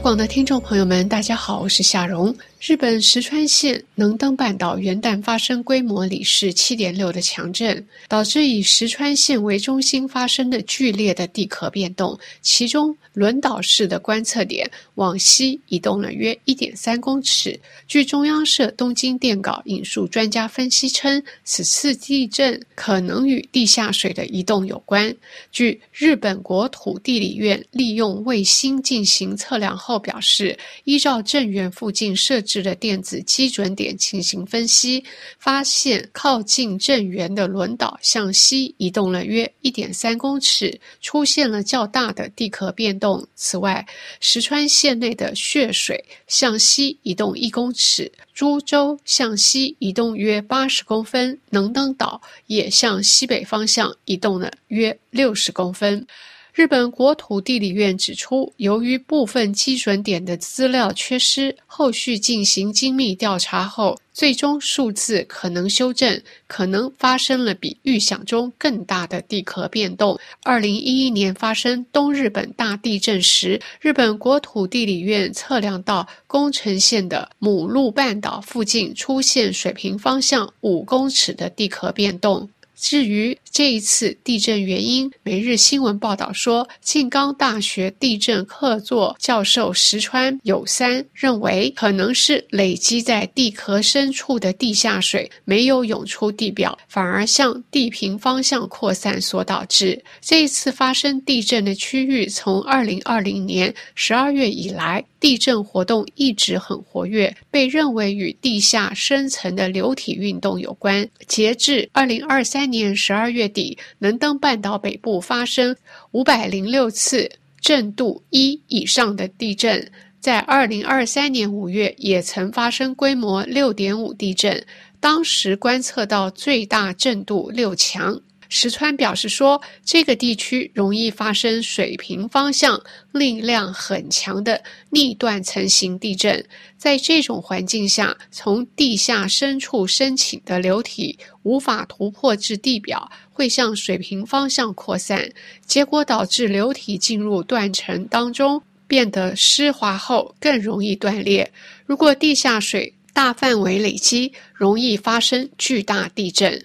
广的听众朋友们，大家好，我是夏蓉。日本石川县能登半岛元旦发生规模里氏七点六的强震，导致以石川县为中心发生的剧烈的地壳变动。其中，轮岛市的观测点往西移动了约一点三公尺。据中央社东京电稿引述专家分析称，此次地震可能与地下水的移动有关。据日本国土地理院利用卫星进行测量后后表示，依照震源附近设置的电子基准点进行分析，发现靠近震源的轮岛向西移动了约一点三公尺，出现了较大的地壳变动。此外，石川县内的血水向西移动一公尺，株洲向西移动约八十公分，能登岛也向西北方向移动了约六十公分。日本国土地理院指出，由于部分基准点的资料缺失，后续进行精密调查后，最终数字可能修正，可能发生了比预想中更大的地壳变动。二零一一年发生东日本大地震时，日本国土地理院测量到宫城县的母鹿半岛附近出现水平方向五公尺的地壳变动。至于这一次地震原因，每日新闻报道说，静冈大学地震客座教授石川有三认为，可能是累积在地壳深处的地下水没有涌出地表，反而向地平方向扩散所导致。这一次发生地震的区域，从二零二零年十二月以来。地震活动一直很活跃，被认为与地下深层的流体运动有关。截至二零二三年十二月底，能登半岛北部发生五百零六次震度一以上的地震，在二零二三年五月也曾发生规模六点五地震，当时观测到最大震度六强。石川表示说，这个地区容易发生水平方向力量很强的逆断层型地震。在这种环境下，从地下深处升起的流体无法突破至地表，会向水平方向扩散，结果导致流体进入断层当中，变得湿滑后更容易断裂。如果地下水大范围累积，容易发生巨大地震。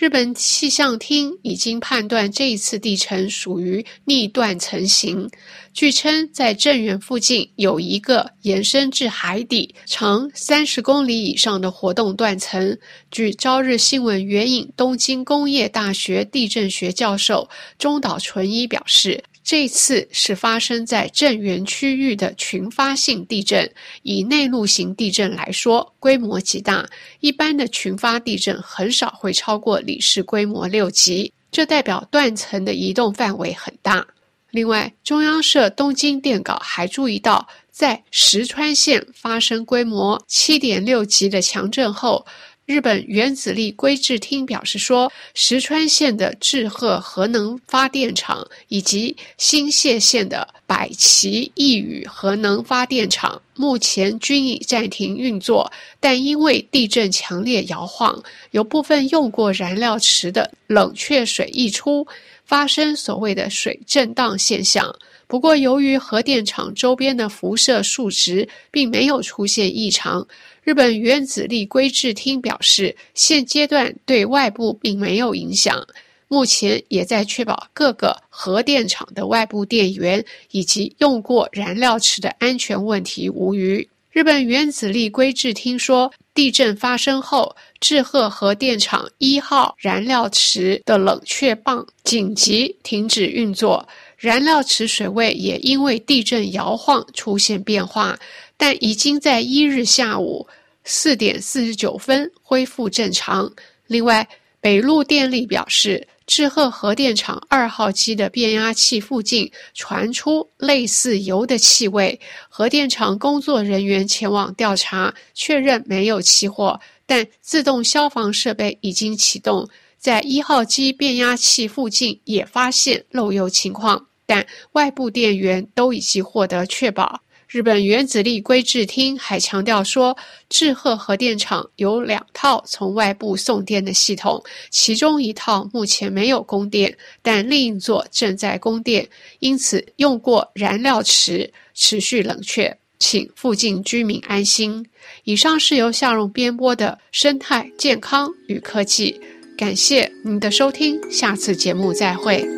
日本气象厅已经判断这一次地层属于逆断层型。据称，在震源附近有一个延伸至海底、长三十公里以上的活动断层。据朝日新闻援引东京工业大学地震学教授中岛纯一表示。这次是发生在震源区域的群发性地震。以内陆型地震来说，规模极大。一般的群发地震很少会超过里氏规模六级，这代表断层的移动范围很大。另外，中央社东京电稿还注意到，在石川县发生规模七点六级的强震后。日本原子力规制厅表示说，石川县的志贺核能发电厂以及新泻县的百崎一宇核能发电厂目前均已暂停运作，但因为地震强烈摇晃，有部分用过燃料池的冷却水溢出，发生所谓的水震荡现象。不过，由于核电厂周边的辐射数值并没有出现异常。日本原子力规制厅表示，现阶段对外部并没有影响，目前也在确保各个核电厂的外部电源以及用过燃料池的安全问题无虞。日本原子力规制厅说，地震发生后，志贺核电厂一号燃料池的冷却泵紧急停止运作，燃料池水位也因为地震摇晃出现变化，但已经在一日下午。四点四十九分恢复正常。另外，北陆电力表示，志贺核电厂二号机的变压器附近传出类似油的气味，核电厂工作人员前往调查，确认没有起火，但自动消防设备已经启动。在一号机变压器附近也发现漏油情况，但外部电源都已经获得确保。日本原子力规制厅还强调说，志贺核电厂有两套从外部送电的系统，其中一套目前没有供电，但另一座正在供电，因此用过燃料池持续冷却，请附近居民安心。以上是由夏荣编播的生态健康与科技，感谢您的收听，下次节目再会。